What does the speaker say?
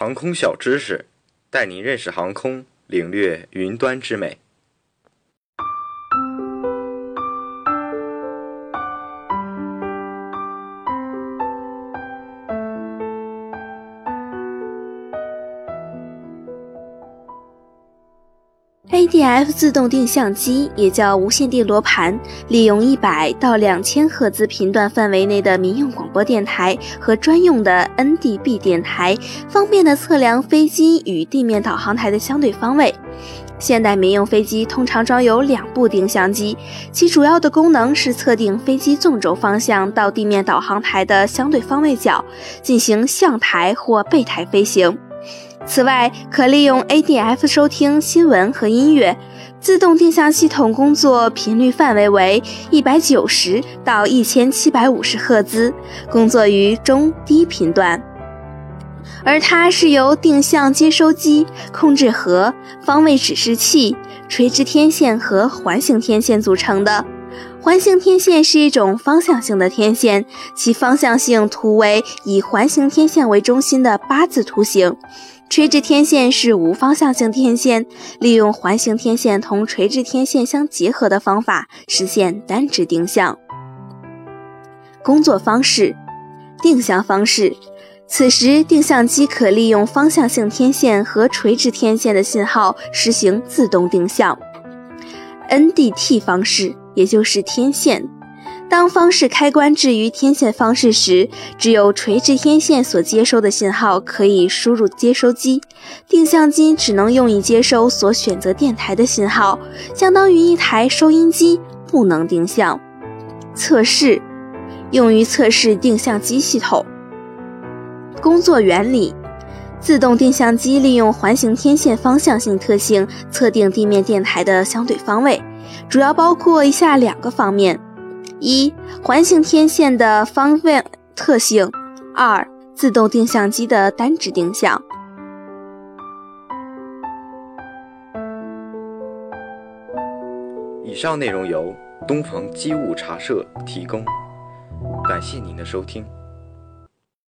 航空小知识，带您认识航空，领略云端之美。ADF 自动定向机也叫无线电罗盘，利用一百到两千赫兹频段范围内的民用广播电台和专用的 NDB 电台，方便的测量飞机与地面导航台的相对方位。现代民用飞机通常装有两部定向机，其主要的功能是测定飞机纵轴方向到地面导航台的相对方位角，进行向台或背台飞行。此外，可利用 ADF 收听新闻和音乐。自动定向系统工作频率范围为一百九十到一千七百五十赫兹，工作于中低频段。而它是由定向接收机、控制盒、方位指示器、垂直天线和环形天线组成的。环形天线是一种方向性的天线，其方向性图为以环形天线为中心的八字图形。垂直天线是无方向性天线，利用环形天线同垂直天线相结合的方法实现单指定向。工作方式：定向方式。此时，定向机可利用方向性天线和垂直天线的信号实行自动定向。NDT 方式，也就是天线。当方式开关置于天线方式时，只有垂直天线所接收的信号可以输入接收机，定向机只能用以接收所选择电台的信号，相当于一台收音机，不能定向。测试用于测试定向机系统。工作原理：自动定向机利用环形天线方向性特性测定地面电台的相对方位，主要包括以下两个方面。一、环形天线的方位特性；二、自动定向机的单指定向。以上内容由东方机务茶社提供，感谢您的收听。